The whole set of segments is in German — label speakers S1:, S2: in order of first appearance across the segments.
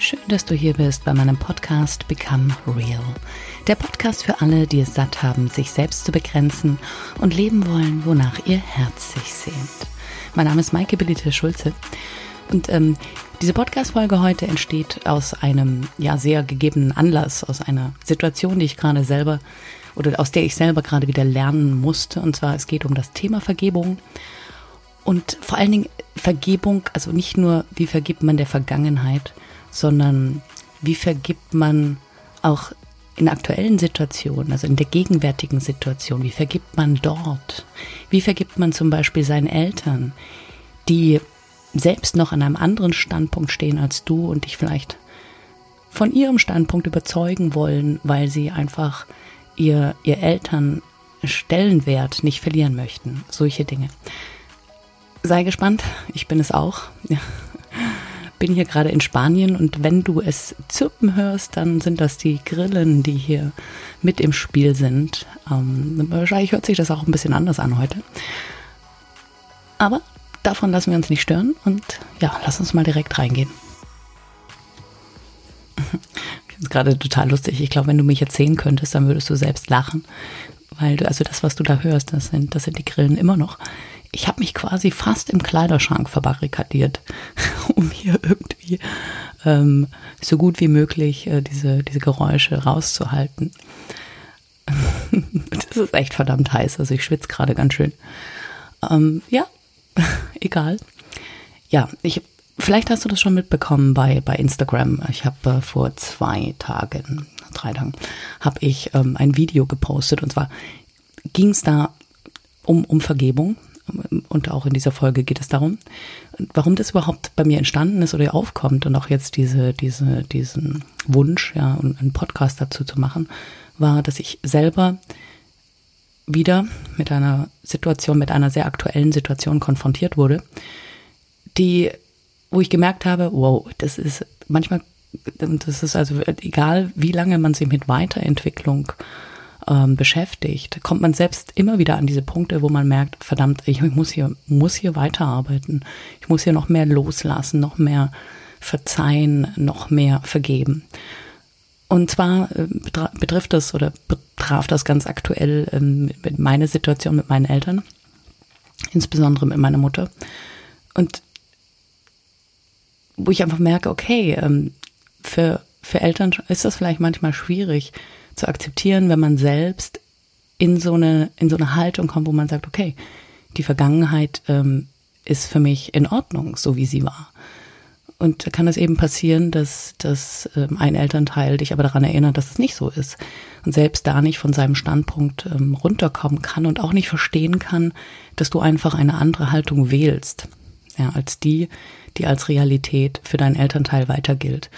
S1: Schön, dass du hier bist bei meinem Podcast Become Real. Der Podcast für alle, die es satt haben, sich selbst zu begrenzen und leben wollen, wonach ihr Herz sich sehnt. Mein Name ist Maike Belite Schulze und ähm, diese Podcast-Folge heute entsteht aus einem ja sehr gegebenen Anlass, aus einer Situation, die ich gerade selber oder aus der ich selber gerade wieder lernen musste. Und zwar es geht um das Thema Vergebung und vor allen Dingen Vergebung, also nicht nur wie vergibt man der Vergangenheit, sondern wie vergibt man auch in aktuellen Situationen, also in der gegenwärtigen Situation, wie vergibt man dort? Wie vergibt man zum Beispiel seinen Eltern, die selbst noch an einem anderen Standpunkt stehen als du und dich vielleicht von ihrem Standpunkt überzeugen wollen, weil sie einfach ihr, ihr Eltern Stellenwert nicht verlieren möchten. Solche Dinge. Sei gespannt, ich bin es auch. Bin hier gerade in Spanien und wenn du es zirpen hörst, dann sind das die Grillen, die hier mit im Spiel sind. Ähm, wahrscheinlich hört sich das auch ein bisschen anders an heute. Aber davon lassen wir uns nicht stören und ja, lass uns mal direkt reingehen. Das ist gerade total lustig. Ich glaube, wenn du mich jetzt sehen könntest, dann würdest du selbst lachen. Weil du, also das, was du da hörst, das sind, das sind die Grillen immer noch ich habe mich quasi fast im Kleiderschrank verbarrikadiert, um hier irgendwie ähm, so gut wie möglich äh, diese, diese Geräusche rauszuhalten. das ist echt verdammt heiß, also ich schwitze gerade ganz schön. Ähm, ja, egal. Ja, ich vielleicht hast du das schon mitbekommen bei, bei Instagram. Ich habe äh, vor zwei Tagen, drei Tagen, habe ich ähm, ein Video gepostet und zwar ging es da um, um Vergebung und auch in dieser Folge geht es darum, warum das überhaupt bei mir entstanden ist oder aufkommt und auch jetzt diese, diese, diesen Wunsch, ja, einen Podcast dazu zu machen, war, dass ich selber wieder mit einer Situation, mit einer sehr aktuellen Situation konfrontiert wurde, die, wo ich gemerkt habe, wow, das ist manchmal, das ist also egal, wie lange man sich mit Weiterentwicklung ähm, beschäftigt, kommt man selbst immer wieder an diese Punkte, wo man merkt, verdammt, ich muss hier, muss hier weiterarbeiten. Ich muss hier noch mehr loslassen, noch mehr verzeihen, noch mehr vergeben. Und zwar äh, betrifft das oder betraf das ganz aktuell ähm, meine Situation mit meinen Eltern, insbesondere mit meiner Mutter. Und wo ich einfach merke, okay, ähm, für, für Eltern ist das vielleicht manchmal schwierig, zu akzeptieren, wenn man selbst in so eine, in so eine Haltung kommt, wo man sagt, okay, die Vergangenheit ähm, ist für mich in Ordnung, so wie sie war. Und da kann es eben passieren, dass, dass ähm, ein Elternteil dich aber daran erinnert, dass es nicht so ist. Und selbst da nicht von seinem Standpunkt ähm, runterkommen kann und auch nicht verstehen kann, dass du einfach eine andere Haltung wählst, ja, als die, die als Realität für deinen Elternteil weiter gilt.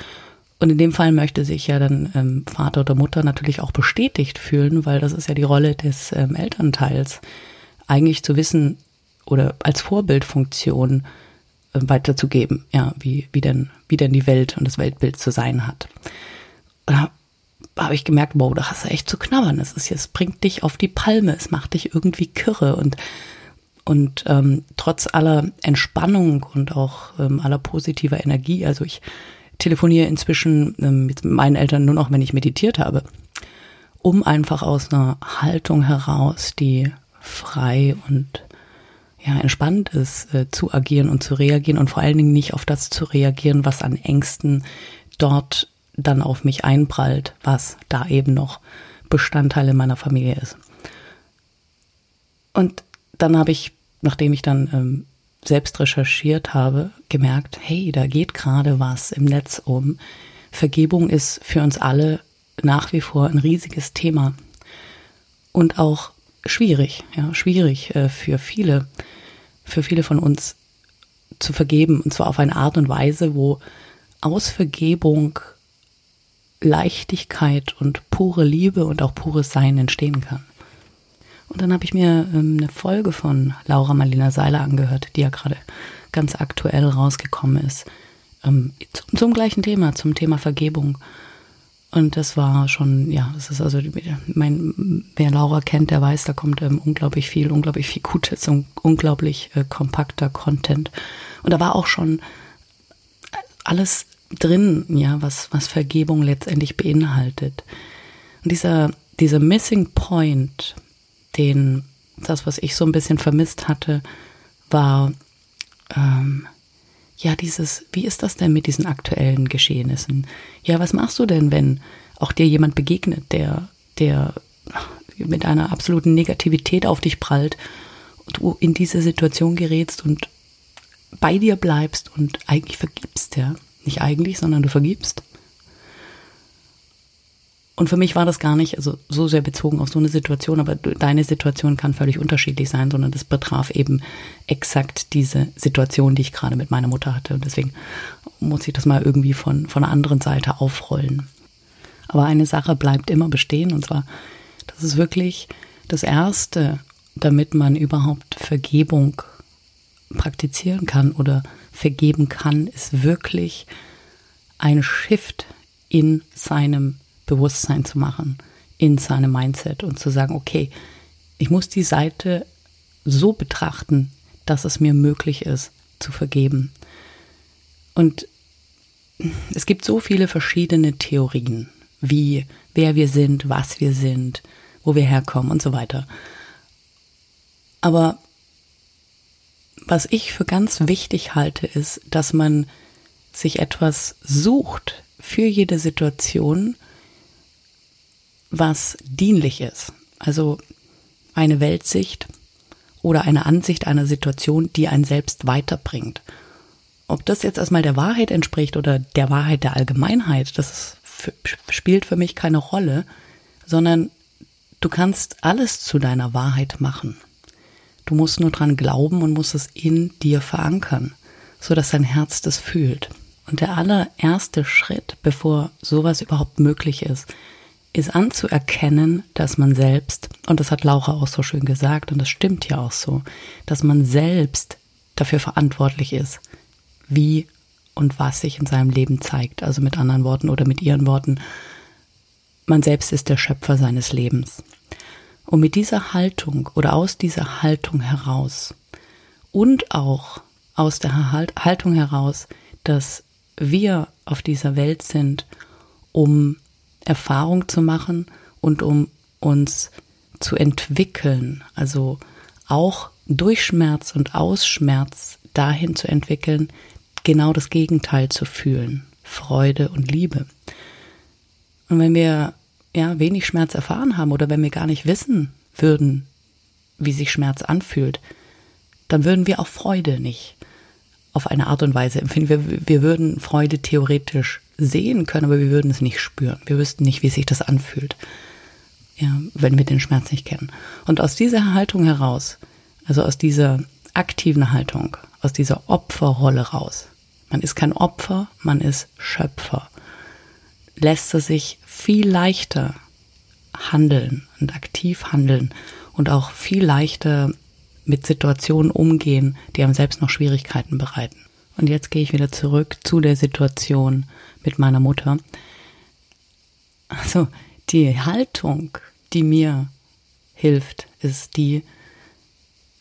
S1: Und in dem Fall möchte sich ja dann ähm, Vater oder Mutter natürlich auch bestätigt fühlen, weil das ist ja die Rolle des ähm, Elternteils, eigentlich zu wissen oder als Vorbildfunktion äh, weiterzugeben, ja, wie, wie denn, wie denn die Welt und das Weltbild zu sein hat. Da habe ich gemerkt, wow, da hast du echt zu knabbern. Es ist es bringt dich auf die Palme, es macht dich irgendwie kirre und und ähm, trotz aller Entspannung und auch ähm, aller positiver Energie, also ich telefoniere inzwischen ähm, mit meinen Eltern nur noch, wenn ich meditiert habe, um einfach aus einer Haltung heraus, die frei und ja, entspannt ist, äh, zu agieren und zu reagieren und vor allen Dingen nicht auf das zu reagieren, was an Ängsten dort dann auf mich einprallt, was da eben noch Bestandteil in meiner Familie ist. Und dann habe ich, nachdem ich dann ähm, selbst recherchiert habe, gemerkt, hey, da geht gerade was im Netz um. Vergebung ist für uns alle nach wie vor ein riesiges Thema und auch schwierig, ja, schwierig äh, für viele, für viele von uns zu vergeben und zwar auf eine Art und Weise, wo aus Vergebung Leichtigkeit und pure Liebe und auch pures Sein entstehen kann. Und dann habe ich mir ähm, eine Folge von Laura Marlina Seiler angehört, die ja gerade ganz aktuell rausgekommen ist, ähm, zum, zum, gleichen Thema, zum Thema Vergebung. Und das war schon, ja, das ist also, mein, wer Laura kennt, der weiß, da kommt ähm, unglaublich viel, unglaublich viel Gutes und unglaublich äh, kompakter Content. Und da war auch schon alles drin, ja, was, was Vergebung letztendlich beinhaltet. Und dieser, dieser Missing Point, den, das, was ich so ein bisschen vermisst hatte, war, ähm, ja, dieses, wie ist das denn mit diesen aktuellen Geschehnissen? Ja, was machst du denn, wenn auch dir jemand begegnet, der, der mit einer absoluten Negativität auf dich prallt und du in diese Situation gerätst und bei dir bleibst und eigentlich vergibst, ja? Nicht eigentlich, sondern du vergibst. Und für mich war das gar nicht also so sehr bezogen auf so eine Situation, aber deine Situation kann völlig unterschiedlich sein, sondern das betraf eben exakt diese Situation, die ich gerade mit meiner Mutter hatte. Und deswegen muss ich das mal irgendwie von, von einer anderen Seite aufrollen. Aber eine Sache bleibt immer bestehen, und zwar, das ist wirklich das Erste, damit man überhaupt Vergebung praktizieren kann oder vergeben kann, ist wirklich ein Shift in seinem Bewusstsein zu machen, in seinem Mindset und zu sagen, okay, ich muss die Seite so betrachten, dass es mir möglich ist zu vergeben. Und es gibt so viele verschiedene Theorien, wie wer wir sind, was wir sind, wo wir herkommen und so weiter. Aber was ich für ganz wichtig halte, ist, dass man sich etwas sucht für jede Situation, was dienlich ist. Also eine Weltsicht oder eine Ansicht einer Situation, die einen selbst weiterbringt. Ob das jetzt erstmal der Wahrheit entspricht oder der Wahrheit der Allgemeinheit, das für, spielt für mich keine Rolle, sondern du kannst alles zu deiner Wahrheit machen. Du musst nur dran glauben und musst es in dir verankern, so dass dein Herz das fühlt. Und der allererste Schritt, bevor sowas überhaupt möglich ist, ist anzuerkennen, dass man selbst, und das hat Laura auch so schön gesagt, und das stimmt ja auch so, dass man selbst dafür verantwortlich ist, wie und was sich in seinem Leben zeigt. Also mit anderen Worten oder mit ihren Worten, man selbst ist der Schöpfer seines Lebens. Und mit dieser Haltung oder aus dieser Haltung heraus und auch aus der Haltung heraus, dass wir auf dieser Welt sind, um Erfahrung zu machen und um uns zu entwickeln, also auch durch Schmerz und aus Schmerz dahin zu entwickeln, genau das Gegenteil zu fühlen, Freude und Liebe. Und wenn wir ja wenig Schmerz erfahren haben oder wenn wir gar nicht wissen würden, wie sich Schmerz anfühlt, dann würden wir auch Freude nicht auf eine Art und Weise empfinden. Wir, wir würden Freude theoretisch sehen können, aber wir würden es nicht spüren. Wir wüssten nicht, wie sich das anfühlt, ja, wenn wir den Schmerz nicht kennen. Und aus dieser Haltung heraus, also aus dieser aktiven Haltung, aus dieser Opferrolle raus, man ist kein Opfer, man ist Schöpfer, lässt er sich viel leichter handeln und aktiv handeln und auch viel leichter mit Situationen umgehen, die einem selbst noch Schwierigkeiten bereiten. Und jetzt gehe ich wieder zurück zu der Situation mit meiner Mutter. Also die Haltung, die mir hilft, ist die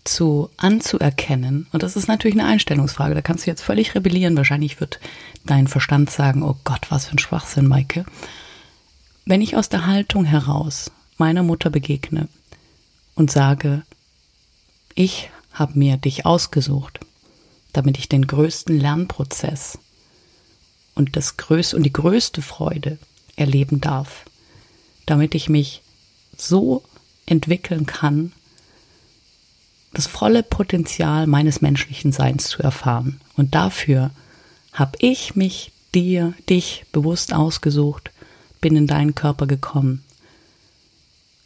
S1: zu anzuerkennen. Und das ist natürlich eine Einstellungsfrage. Da kannst du jetzt völlig rebellieren. Wahrscheinlich wird dein Verstand sagen, oh Gott, was für ein Schwachsinn, Maike. Wenn ich aus der Haltung heraus meiner Mutter begegne und sage, ich habe mir dich ausgesucht, damit ich den größten Lernprozess und das größte und die größte Freude erleben darf, damit ich mich so entwickeln kann, das volle Potenzial meines menschlichen Seins zu erfahren. Und dafür habe ich mich dir, dich bewusst ausgesucht, bin in deinen Körper gekommen.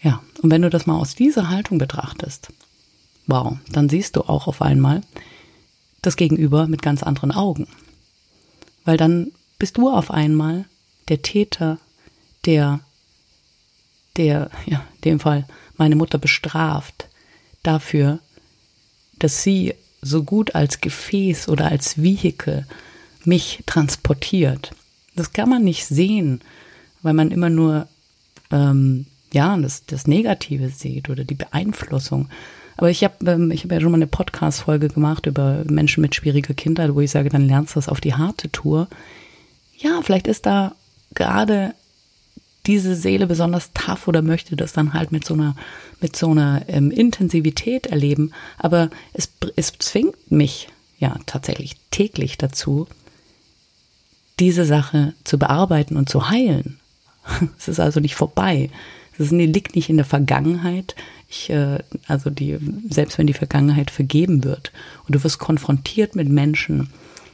S1: Ja, und wenn du das mal aus dieser Haltung betrachtest, wow, dann siehst du auch auf einmal, das Gegenüber mit ganz anderen Augen. Weil dann bist du auf einmal der Täter, der, der, ja, in dem Fall meine Mutter bestraft dafür, dass sie so gut als Gefäß oder als Vehikel mich transportiert. Das kann man nicht sehen, weil man immer nur ähm, ja das, das Negative sieht oder die Beeinflussung. Aber ich habe ähm, hab ja schon mal eine Podcast-Folge gemacht über Menschen mit schwieriger Kindheit, wo ich sage, dann lernst du das auf die harte Tour. ja, vielleicht ist da gerade diese Seele besonders tough oder möchte das dann halt mit so einer, mit so einer ähm, Intensivität erleben. Aber es, es zwingt mich ja tatsächlich täglich dazu, diese Sache zu bearbeiten und zu heilen. Es ist also nicht vorbei. Es liegt nicht in der Vergangenheit. Ich, äh, also die, selbst wenn die Vergangenheit vergeben wird und du wirst konfrontiert mit Menschen,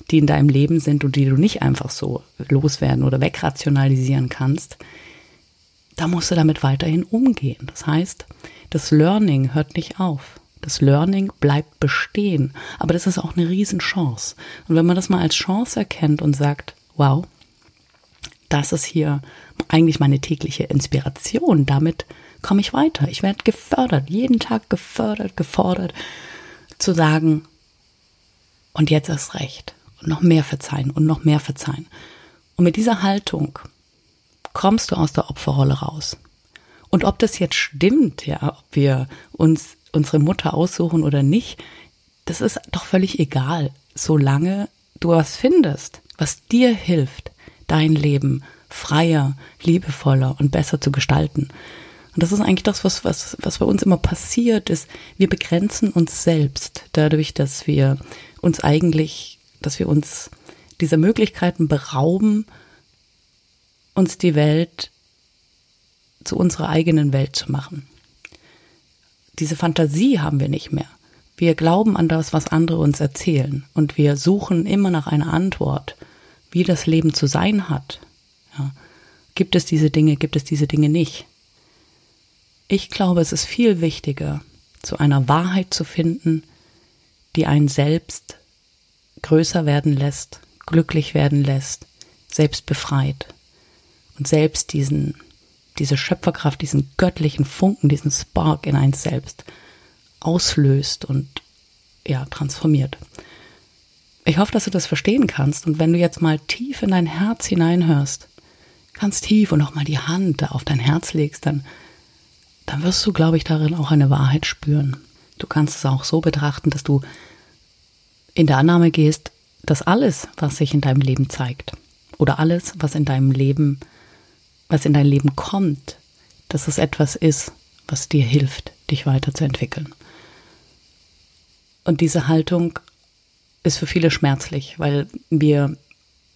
S1: die in deinem Leben sind und die du nicht einfach so loswerden oder wegrationalisieren kannst, da musst du damit weiterhin umgehen. Das heißt, das Learning hört nicht auf. Das Learning bleibt bestehen. Aber das ist auch eine Riesenchance. Und wenn man das mal als Chance erkennt und sagt, wow, das ist hier eigentlich meine tägliche Inspiration. Damit komme ich weiter. Ich werde gefördert, jeden Tag gefördert, gefordert, zu sagen, und jetzt ist recht. Und noch mehr verzeihen und noch mehr verzeihen. Und mit dieser Haltung kommst du aus der Opferrolle raus. Und ob das jetzt stimmt, ja, ob wir uns unsere Mutter aussuchen oder nicht, das ist doch völlig egal, solange du was findest, was dir hilft, dein Leben freier, liebevoller und besser zu gestalten. Und das ist eigentlich das, was, was, was bei uns immer passiert ist. Wir begrenzen uns selbst dadurch, dass wir uns eigentlich, dass wir uns dieser Möglichkeiten berauben, uns die Welt zu unserer eigenen Welt zu machen. Diese Fantasie haben wir nicht mehr. Wir glauben an das, was andere uns erzählen und wir suchen immer nach einer Antwort, wie das Leben zu sein hat. Ja. Gibt es diese Dinge, gibt es diese Dinge nicht? Ich glaube, es ist viel wichtiger, zu einer Wahrheit zu finden, die einen selbst größer werden lässt, glücklich werden lässt, selbst befreit und selbst diesen, diese Schöpferkraft, diesen göttlichen Funken, diesen Spark in eins selbst auslöst und ja, transformiert. Ich hoffe, dass du das verstehen kannst und wenn du jetzt mal tief in dein Herz hineinhörst, ganz tief und auch mal die Hand auf dein Herz legst, dann, dann wirst du, glaube ich, darin auch eine Wahrheit spüren. Du kannst es auch so betrachten, dass du in der Annahme gehst, dass alles, was sich in deinem Leben zeigt oder alles, was in deinem Leben, was in dein Leben kommt, dass es etwas ist, was dir hilft, dich weiterzuentwickeln. Und diese Haltung ist für viele schmerzlich, weil wir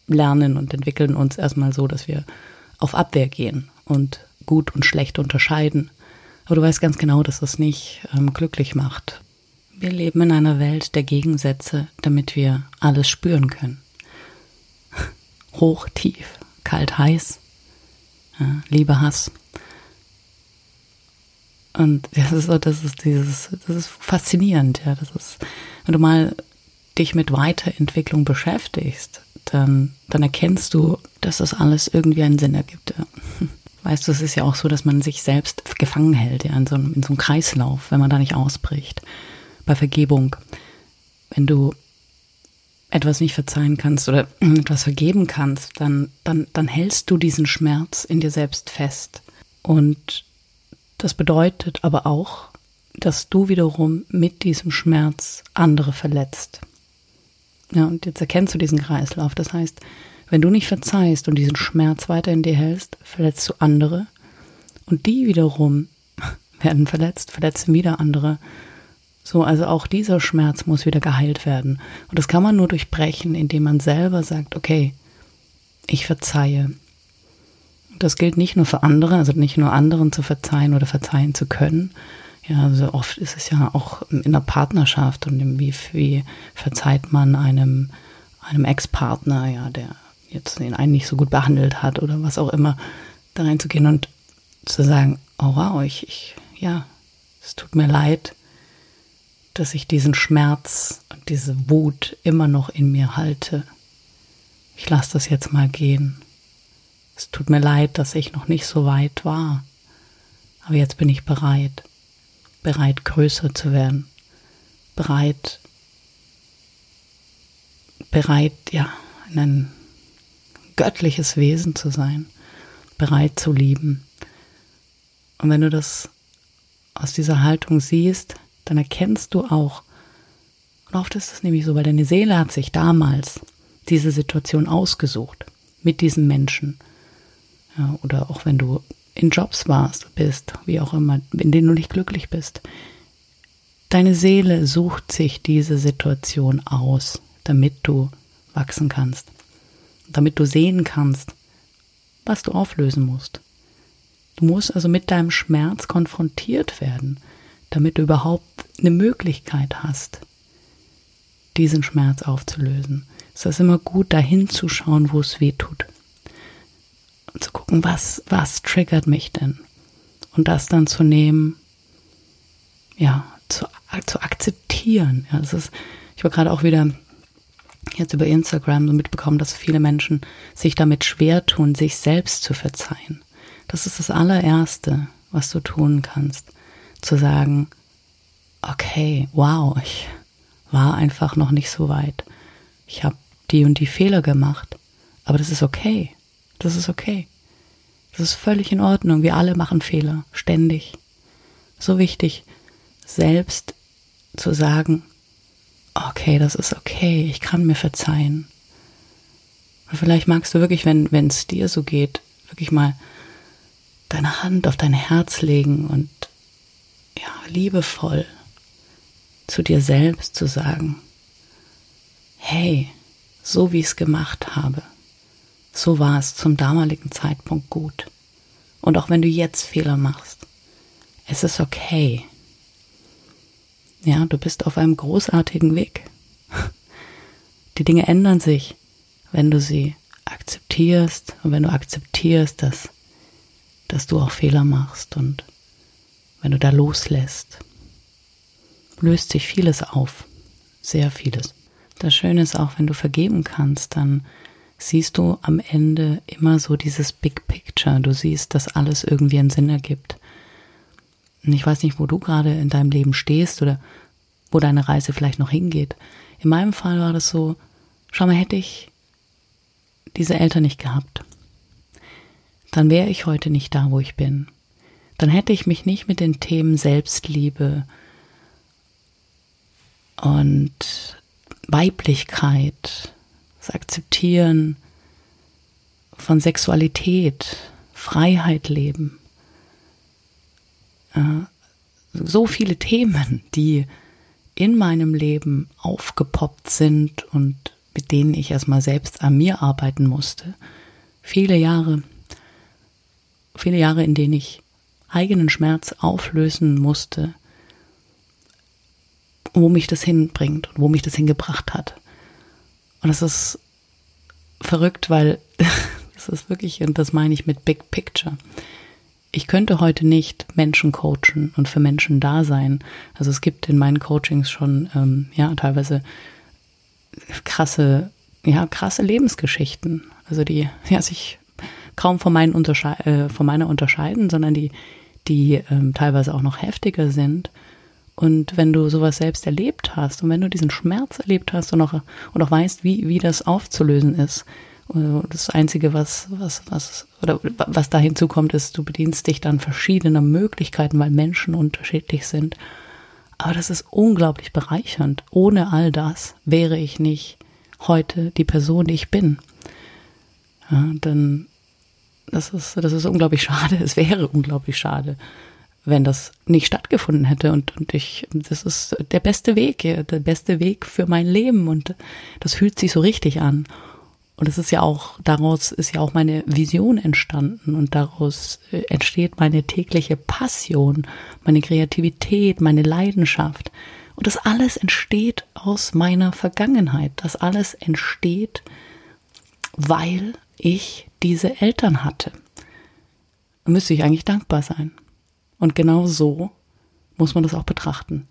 S1: lernen und entwickeln uns erstmal so, dass wir auf Abwehr gehen und gut und schlecht unterscheiden. Aber du weißt ganz genau, dass das nicht ähm, glücklich macht. Wir leben in einer Welt der Gegensätze, damit wir alles spüren können. Hoch, tief, kalt, heiß, ja, Liebe, Hass. Und das ist so, das ist dieses, das ist faszinierend, ja. Das ist, wenn du mal dich mit Weiterentwicklung beschäftigst, dann, dann erkennst du, dass das alles irgendwie einen Sinn ergibt. Ja. Weißt du, es ist ja auch so, dass man sich selbst gefangen hält, ja, in so, einem, in so einem Kreislauf, wenn man da nicht ausbricht. Bei Vergebung. Wenn du etwas nicht verzeihen kannst oder etwas vergeben kannst, dann, dann, dann hältst du diesen Schmerz in dir selbst fest. Und das bedeutet aber auch, dass du wiederum mit diesem Schmerz andere verletzt. Ja, und jetzt erkennst du diesen Kreislauf. Das heißt, wenn du nicht verzeihst und diesen Schmerz weiter in dir hältst, verletzt du andere. Und die wiederum werden verletzt, verletzen wieder andere. So, also auch dieser Schmerz muss wieder geheilt werden. Und das kann man nur durchbrechen, indem man selber sagt, okay, ich verzeihe. Das gilt nicht nur für andere, also nicht nur anderen zu verzeihen oder verzeihen zu können, ja, also oft ist es ja auch in der Partnerschaft und wie, wie verzeiht man einem, einem Ex-Partner, ja, der jetzt den einen nicht so gut behandelt hat oder was auch immer, da reinzugehen und zu sagen, oh wow, ich, ich, ja, es tut mir leid, dass ich diesen Schmerz und diese Wut immer noch in mir halte. Ich lasse das jetzt mal gehen. Es tut mir leid, dass ich noch nicht so weit war, aber jetzt bin ich bereit bereit größer zu werden, bereit, bereit, ja, ein göttliches Wesen zu sein, bereit zu lieben. Und wenn du das aus dieser Haltung siehst, dann erkennst du auch, und oft ist es nämlich so, weil deine Seele hat sich damals diese Situation ausgesucht. mit diesem Menschen. Ja, oder auch wenn du in Jobs warst, bist, wie auch immer, in denen du nicht glücklich bist. Deine Seele sucht sich diese Situation aus, damit du wachsen kannst, damit du sehen kannst, was du auflösen musst. Du musst also mit deinem Schmerz konfrontiert werden, damit du überhaupt eine Möglichkeit hast, diesen Schmerz aufzulösen. Es ist immer gut, dahin zu schauen, wo es weh tut. Und zu gucken, was, was triggert mich denn? Und das dann zu nehmen, ja, zu, zu akzeptieren. Ja, das ist, ich war gerade auch wieder jetzt über Instagram so mitbekommen, dass viele Menschen sich damit schwer tun, sich selbst zu verzeihen. Das ist das allererste, was du tun kannst. Zu sagen, okay, wow, ich war einfach noch nicht so weit. Ich habe die und die Fehler gemacht. Aber das ist okay. Das ist okay. Das ist völlig in Ordnung. Wir alle machen Fehler. Ständig. So wichtig, selbst zu sagen, okay, das ist okay, ich kann mir verzeihen. Und vielleicht magst du wirklich, wenn es dir so geht, wirklich mal deine Hand auf dein Herz legen und ja, liebevoll zu dir selbst zu sagen, hey, so wie ich es gemacht habe, so war es zum damaligen Zeitpunkt gut. Und auch wenn du jetzt Fehler machst, es ist okay. Ja, du bist auf einem großartigen Weg. Die Dinge ändern sich, wenn du sie akzeptierst und wenn du akzeptierst, dass, dass du auch Fehler machst und wenn du da loslässt, löst sich vieles auf. Sehr vieles. Das Schöne ist auch, wenn du vergeben kannst, dann siehst du am Ende immer so dieses Big Picture. Du siehst, dass alles irgendwie einen Sinn ergibt. Ich weiß nicht, wo du gerade in deinem Leben stehst oder wo deine Reise vielleicht noch hingeht. In meinem Fall war das so, schau mal, hätte ich diese Eltern nicht gehabt, dann wäre ich heute nicht da, wo ich bin. Dann hätte ich mich nicht mit den Themen Selbstliebe und Weiblichkeit, das Akzeptieren von Sexualität, Freiheit leben, so viele Themen, die in meinem Leben aufgepoppt sind und mit denen ich erstmal selbst an mir arbeiten musste. Viele Jahre, viele Jahre, in denen ich eigenen Schmerz auflösen musste, wo mich das hinbringt und wo mich das hingebracht hat. Und das ist verrückt, weil das ist wirklich, und das meine ich mit Big Picture ich könnte heute nicht Menschen coachen und für Menschen da sein. Also es gibt in meinen Coachings schon ähm, ja teilweise krasse, ja krasse Lebensgeschichten, also die ja sich kaum von, meinen Untersche äh, von meiner unterscheiden, sondern die die ähm, teilweise auch noch heftiger sind. Und wenn du sowas selbst erlebt hast und wenn du diesen Schmerz erlebt hast und auch, und auch weißt, wie, wie das aufzulösen ist, das Einzige, was, was, was, oder was da hinzukommt, ist, du bedienst dich dann verschiedener Möglichkeiten, weil Menschen unterschiedlich sind. Aber das ist unglaublich bereichernd. Ohne all das wäre ich nicht heute die Person, die ich bin. Ja, denn das ist, das ist unglaublich schade. Es wäre unglaublich schade, wenn das nicht stattgefunden hätte. Und, und ich, das ist der beste Weg, der beste Weg für mein Leben. Und das fühlt sich so richtig an. Und es ist ja auch, daraus ist ja auch meine Vision entstanden und daraus äh, entsteht meine tägliche Passion, meine Kreativität, meine Leidenschaft. Und das alles entsteht aus meiner Vergangenheit. Das alles entsteht, weil ich diese Eltern hatte. Da müsste ich eigentlich dankbar sein. Und genau so muss man das auch betrachten.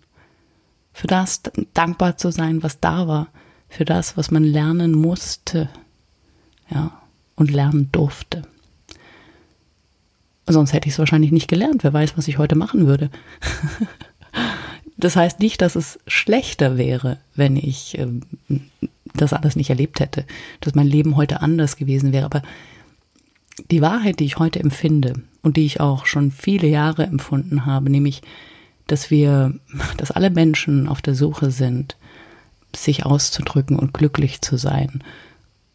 S1: Für das dankbar zu sein, was da war, für das, was man lernen musste, ja, und lernen durfte. Sonst hätte ich es wahrscheinlich nicht gelernt. Wer weiß, was ich heute machen würde. das heißt nicht, dass es schlechter wäre, wenn ich ähm, das alles nicht erlebt hätte, dass mein Leben heute anders gewesen wäre. Aber die Wahrheit, die ich heute empfinde und die ich auch schon viele Jahre empfunden habe, nämlich, dass wir, dass alle Menschen auf der Suche sind, sich auszudrücken und glücklich zu sein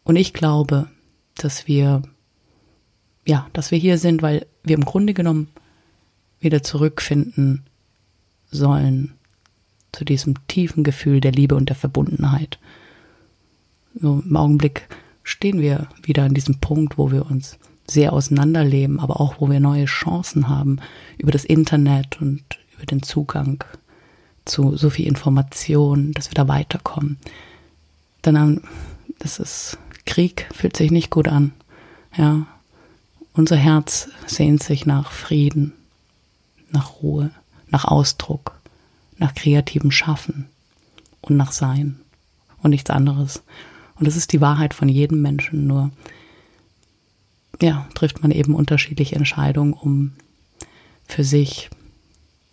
S1: und ich glaube, dass wir, ja, dass wir hier sind, weil wir im Grunde genommen wieder zurückfinden sollen zu diesem tiefen Gefühl der Liebe und der Verbundenheit. So im Augenblick stehen wir wieder an diesem Punkt, wo wir uns sehr auseinanderleben, aber auch wo wir neue Chancen haben über das Internet und über den Zugang zu so viel Information, dass wir da weiterkommen. Dann, das ist Krieg, fühlt sich nicht gut an. Ja, unser Herz sehnt sich nach Frieden, nach Ruhe, nach Ausdruck, nach kreativem Schaffen und nach Sein und nichts anderes. Und das ist die Wahrheit von jedem Menschen, nur ja, trifft man eben unterschiedliche Entscheidungen, um für sich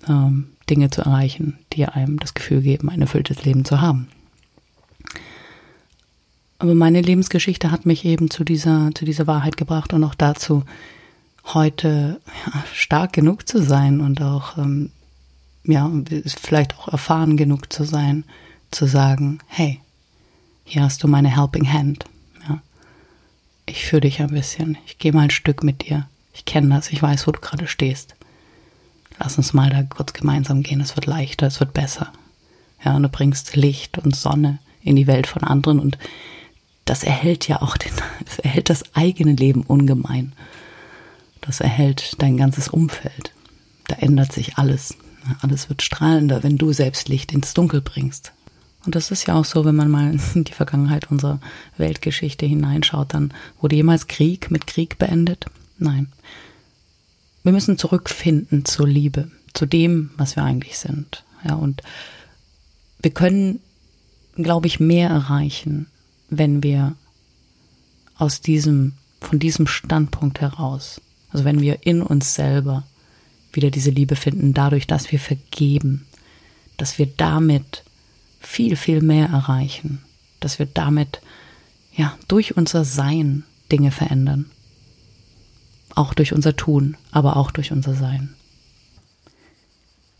S1: ähm, Dinge zu erreichen, die einem das Gefühl geben, ein erfülltes Leben zu haben. Aber meine Lebensgeschichte hat mich eben zu dieser, zu dieser Wahrheit gebracht und auch dazu, heute ja, stark genug zu sein und auch, ähm, ja, vielleicht auch erfahren genug zu sein, zu sagen, hey, hier hast du meine Helping Hand. Ja. Ich führe dich ein bisschen, ich gehe mal ein Stück mit dir. Ich kenne das, ich weiß, wo du gerade stehst. Lass uns mal da kurz gemeinsam gehen, es wird leichter, es wird besser. Ja, und du bringst Licht und Sonne in die Welt von anderen und das erhält ja auch den, das erhält das eigene Leben ungemein. Das erhält dein ganzes Umfeld. Da ändert sich alles. Alles wird strahlender, wenn du selbst Licht ins Dunkel bringst. Und das ist ja auch so, wenn man mal in die Vergangenheit unserer Weltgeschichte hineinschaut, dann wurde jemals Krieg mit Krieg beendet? Nein. Wir müssen zurückfinden zur Liebe, zu dem, was wir eigentlich sind. Ja, und wir können, glaube ich, mehr erreichen, wenn wir aus diesem, von diesem Standpunkt heraus, also wenn wir in uns selber wieder diese Liebe finden, dadurch, dass wir vergeben, dass wir damit viel, viel mehr erreichen, dass wir damit, ja, durch unser Sein Dinge verändern. Auch durch unser Tun, aber auch durch unser Sein.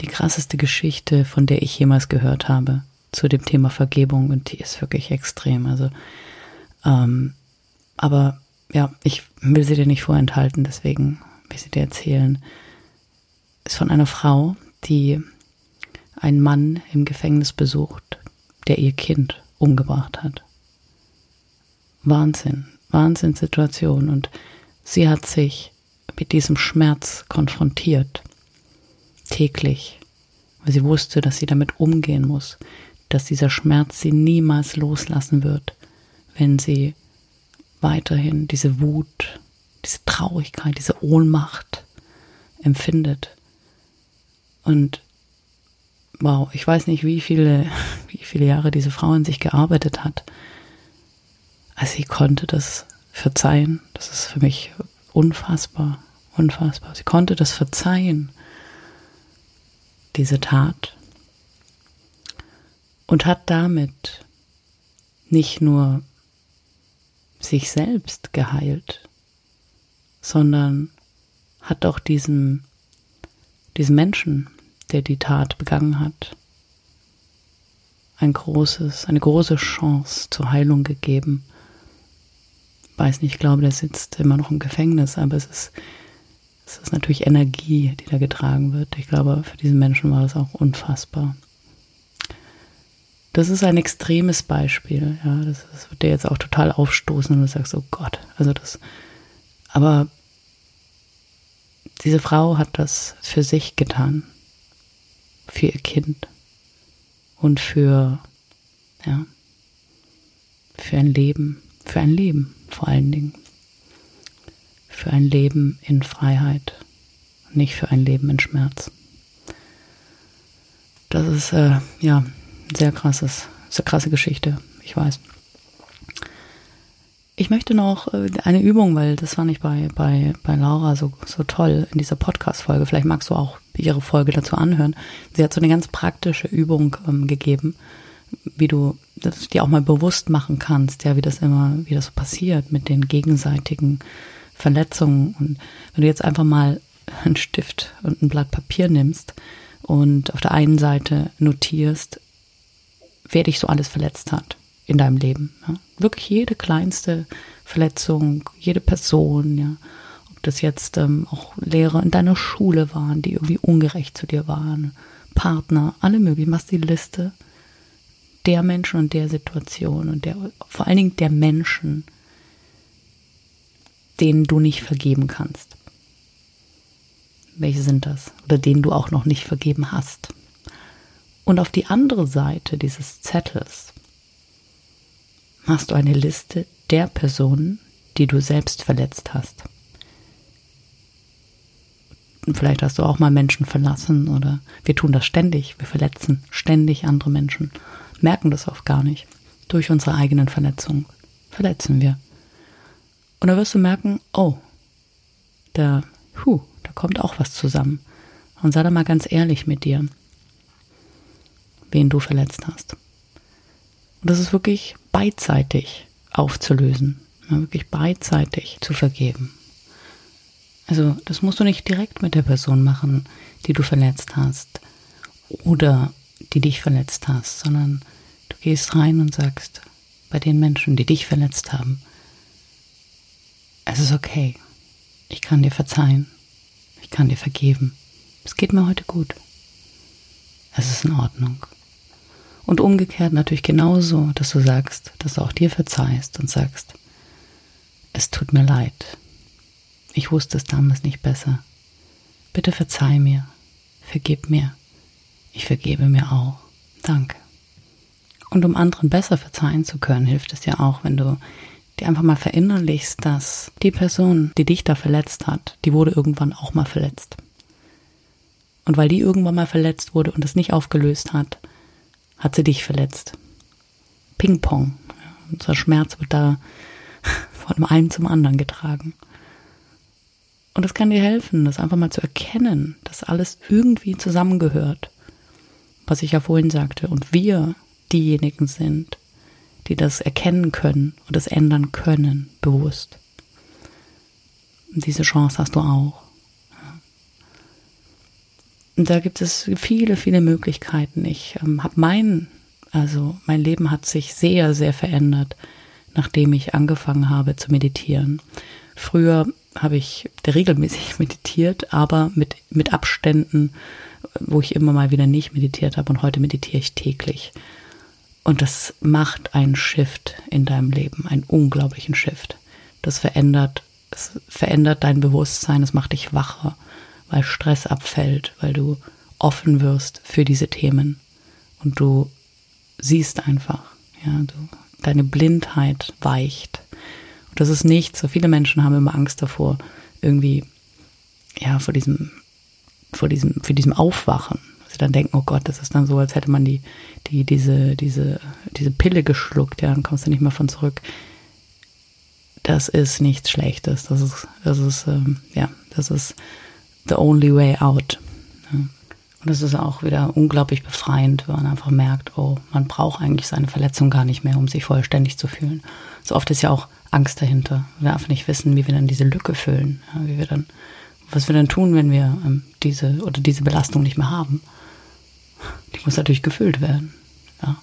S1: Die krasseste Geschichte, von der ich jemals gehört habe, zu dem Thema Vergebung und die ist wirklich extrem. Also, ähm, aber ja, ich will sie dir nicht vorenthalten, deswegen will sie dir erzählen. Ist von einer Frau, die einen Mann im Gefängnis besucht, der ihr Kind umgebracht hat. Wahnsinn, Wahnsinnssituation und sie hat sich mit diesem Schmerz konfrontiert, täglich, weil sie wusste, dass sie damit umgehen muss, dass dieser Schmerz sie niemals loslassen wird, wenn sie weiterhin diese Wut, diese Traurigkeit, diese Ohnmacht empfindet. Und wow, ich weiß nicht, wie viele, wie viele Jahre diese Frau in sich gearbeitet hat. Also sie konnte das verzeihen. Das ist für mich unfassbar, unfassbar. Sie konnte das verzeihen, diese Tat und hat damit nicht nur sich selbst geheilt, sondern hat auch diesem, diesem Menschen, der die Tat begangen hat, ein großes, eine große Chance zur Heilung gegeben. Ich weiß nicht, ich glaube, der sitzt immer noch im Gefängnis, aber es ist, es ist natürlich Energie, die da getragen wird. Ich glaube, für diesen Menschen war das auch unfassbar. Das ist ein extremes Beispiel. Ja, das, das wird dir jetzt auch total aufstoßen und du sagst, oh Gott, also das. Aber diese Frau hat das für sich getan, für ihr Kind und für, ja, für ein Leben, für ein Leben vor allen Dingen. Für ein Leben in Freiheit, nicht für ein Leben in Schmerz. Das ist, äh, ja, sehr krasses, sehr krasse Geschichte, ich weiß. Ich möchte noch äh, eine Übung, weil das fand ich bei, bei, bei Laura so, so toll in dieser Podcast-Folge. Vielleicht magst du auch ihre Folge dazu anhören. Sie hat so eine ganz praktische Übung ähm, gegeben, wie du das dir auch mal bewusst machen kannst, ja, wie das immer, wie das so passiert mit den gegenseitigen Verletzungen. Und wenn du jetzt einfach mal einen Stift und ein Blatt Papier nimmst und auf der einen Seite notierst, wer dich so alles verletzt hat in deinem Leben. Ja? Wirklich jede kleinste Verletzung, jede Person, ja. Ob das jetzt ähm, auch Lehrer in deiner Schule waren, die irgendwie ungerecht zu dir waren, Partner, alle möglichen, machst die Liste der Menschen und der Situation und der, vor allen Dingen der Menschen, denen du nicht vergeben kannst. Welche sind das? Oder denen du auch noch nicht vergeben hast. Und auf die andere Seite dieses Zettels machst du eine Liste der Personen, die du selbst verletzt hast. Vielleicht hast du auch mal Menschen verlassen oder wir tun das ständig. Wir verletzen ständig andere Menschen, merken das oft gar nicht. Durch unsere eigenen Verletzungen verletzen wir. Und da wirst du merken, oh, da, hu, da kommt auch was zusammen. Und sei da mal ganz ehrlich mit dir, wen du verletzt hast. Und das ist wirklich beidseitig aufzulösen, ja, wirklich beidseitig zu vergeben. Also das musst du nicht direkt mit der Person machen, die du verletzt hast oder die dich verletzt hast, sondern du gehst rein und sagst bei den Menschen, die dich verletzt haben, es ist okay, ich kann dir verzeihen, ich kann dir vergeben, es geht mir heute gut, es ist in Ordnung. Und umgekehrt natürlich genauso, dass du sagst, dass du auch dir verzeihst und sagst, es tut mir leid, ich wusste es damals nicht besser. Bitte verzeih mir, vergib mir, ich vergebe mir auch. Danke. Und um anderen besser verzeihen zu können, hilft es ja auch, wenn du dir einfach mal verinnerlichst, dass die Person, die dich da verletzt hat, die wurde irgendwann auch mal verletzt. Und weil die irgendwann mal verletzt wurde und es nicht aufgelöst hat, hat sie dich verletzt. Ping-Pong. Unser Schmerz wird da von dem einen zum anderen getragen. Und das kann dir helfen, das einfach mal zu erkennen, dass alles irgendwie zusammengehört. Was ich ja vorhin sagte. Und wir diejenigen sind, die das erkennen können und das ändern können, bewusst. Und diese Chance hast du auch. Da gibt es viele, viele Möglichkeiten. Ich ähm, habe mein, also mein Leben hat sich sehr, sehr verändert, nachdem ich angefangen habe zu meditieren. Früher habe ich regelmäßig meditiert, aber mit, mit Abständen, wo ich immer mal wieder nicht meditiert habe und heute meditiere ich täglich. Und das macht einen Shift in deinem Leben, einen unglaublichen Shift. Das verändert, es verändert dein Bewusstsein, es macht dich wacher, weil Stress abfällt, weil du offen wirst für diese Themen und du siehst einfach, ja, du, deine Blindheit weicht das ist nichts. So viele Menschen haben immer Angst davor, irgendwie, ja, vor diesem, vor diesem, für diesem Aufwachen. Sie dann denken, oh Gott, das ist dann so, als hätte man die, die, diese, diese, diese Pille geschluckt, ja, dann kommst du nicht mehr von zurück. Das ist nichts Schlechtes. Das ist, das ist, ähm, ja, das ist the only way out. Und das ist auch wieder unglaublich befreiend, weil man einfach merkt, oh, man braucht eigentlich seine Verletzung gar nicht mehr, um sich vollständig zu fühlen. So oft ist ja auch Angst dahinter. Wir einfach nicht wissen, wie wir dann diese Lücke füllen, wie wir dann, was wir dann tun, wenn wir ähm, diese oder diese Belastung nicht mehr haben. Die muss natürlich gefüllt werden. Ja.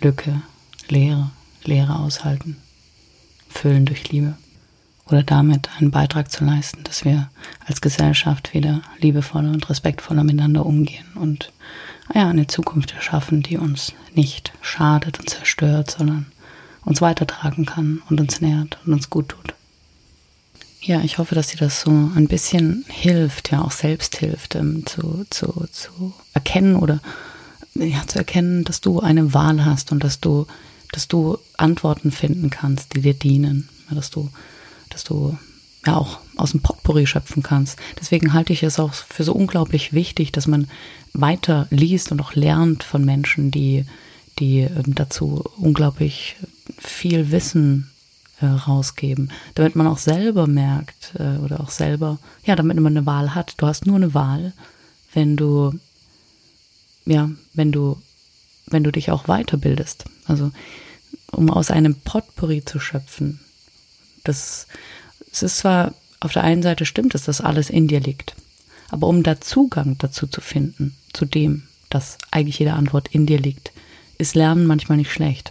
S1: Lücke, Leere, Leere aushalten, füllen durch Liebe. Oder damit einen Beitrag zu leisten, dass wir als Gesellschaft wieder liebevoller und respektvoller miteinander umgehen und ja, eine Zukunft erschaffen, die uns nicht schadet und zerstört, sondern uns weitertragen kann und uns nährt und uns gut tut. Ja, ich hoffe, dass dir das so ein bisschen hilft, ja auch selbst hilft, ähm, zu, zu, zu erkennen oder ja, zu erkennen, dass du eine Wahl hast und dass du, dass du Antworten finden kannst, die dir dienen, dass du, dass du ja auch aus dem Potpourri schöpfen kannst. Deswegen halte ich es auch für so unglaublich wichtig, dass man weiter liest und auch lernt von Menschen, die, die ähm, dazu unglaublich viel Wissen äh, rausgeben, damit man auch selber merkt äh, oder auch selber, ja, damit man eine Wahl hat. Du hast nur eine Wahl, wenn du, ja, wenn du, wenn du dich auch weiterbildest. Also, um aus einem Potpourri zu schöpfen. Das, es ist zwar auf der einen Seite stimmt es, dass alles in dir liegt. Aber um da Zugang dazu zu finden, zu dem, dass eigentlich jede Antwort in dir liegt, ist Lernen manchmal nicht schlecht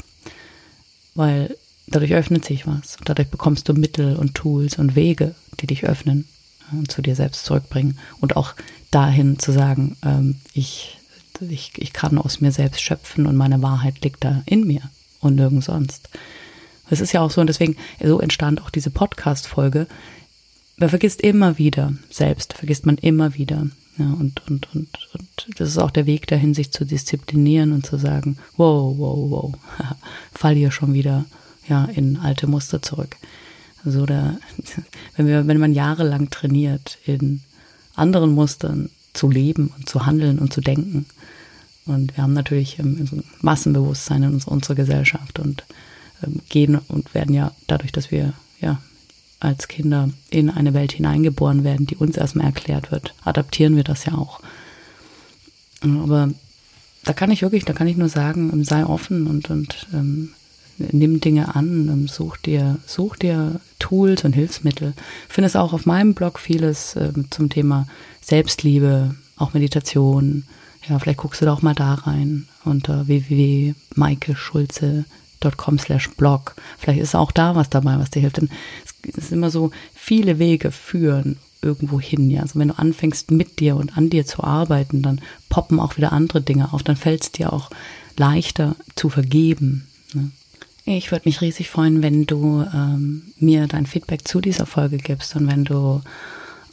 S1: weil dadurch öffnet sich was. Dadurch bekommst du Mittel und Tools und Wege, die dich öffnen und zu dir selbst zurückbringen. Und auch dahin zu sagen, ähm, ich, ich, ich kann aus mir selbst schöpfen und meine Wahrheit liegt da in mir und nirgends sonst. Es ist ja auch so, und deswegen, so entstand auch diese Podcast-Folge. Man vergisst immer wieder, selbst vergisst man immer wieder. Ja, und, und, und, und das ist auch der Weg dahin, sich zu disziplinieren und zu sagen, wow, wow, wow, fall hier schon wieder ja, in alte Muster zurück. Also da, wenn wir, wenn man jahrelang trainiert, in anderen Mustern zu leben und zu handeln und zu denken. Und wir haben natürlich Massenbewusstsein in unserer Gesellschaft und gehen und werden ja dadurch, dass wir ja als Kinder in eine Welt hineingeboren werden, die uns erstmal erklärt wird, adaptieren wir das ja auch. Aber da kann ich wirklich, da kann ich nur sagen, ähm, sei offen und, und ähm, nimm Dinge an, ähm, such dir, such dir Tools und Hilfsmittel. Findest auch auf meinem Blog vieles ähm, zum Thema Selbstliebe, auch Meditation. Ja, vielleicht guckst du da auch mal da rein unter www.maikeschulze.com slash blog. Vielleicht ist auch da was dabei, was dir hilft. Denn es ist immer so, viele Wege führen irgendwo hin. Ja? Also wenn du anfängst mit dir und an dir zu arbeiten, dann poppen auch wieder andere Dinge auf. Dann fällt es dir auch leichter zu vergeben. Ne? Ich würde mich riesig freuen, wenn du ähm, mir dein Feedback zu dieser Folge gibst und wenn du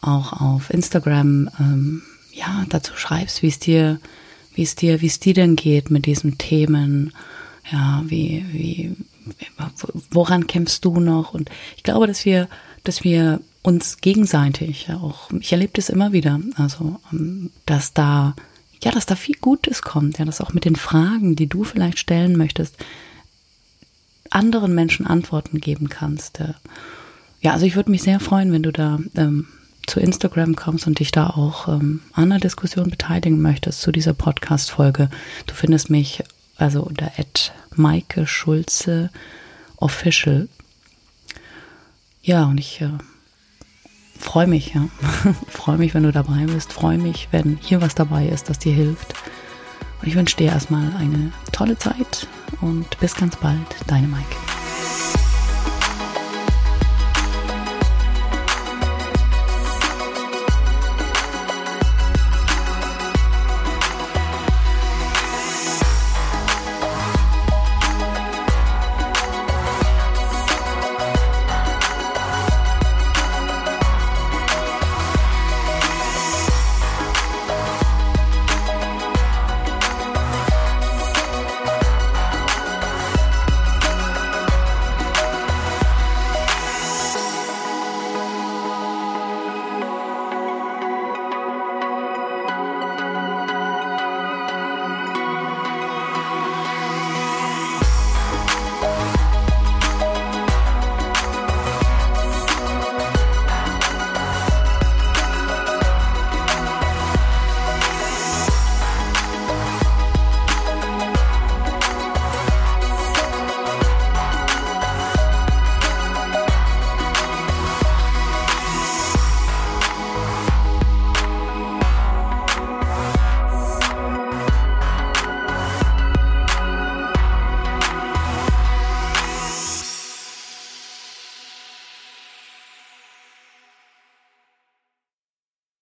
S1: auch auf Instagram ähm, ja dazu schreibst, wie es dir, wie es dir, wie es dir denn geht mit diesen Themen. Ja, wie, wie, woran kämpfst du noch? Und ich glaube, dass wir, dass wir uns gegenseitig ja auch, ich erlebe das immer wieder, also ähm, dass da ja, dass da viel Gutes kommt, ja, dass auch mit den Fragen, die du vielleicht stellen möchtest, anderen Menschen Antworten geben kannst. Ja, also ich würde mich sehr freuen, wenn du da ähm, zu Instagram kommst und dich da auch ähm, an der Diskussion beteiligen möchtest zu dieser Podcast-Folge. Du findest mich also unter Maike Schulze Official. Ja, und ich äh, freue mich, ja. freue mich, wenn du dabei bist. Freue mich, wenn hier was dabei ist, das dir hilft. Und ich wünsche dir erstmal eine tolle Zeit und bis ganz bald, deine Maike.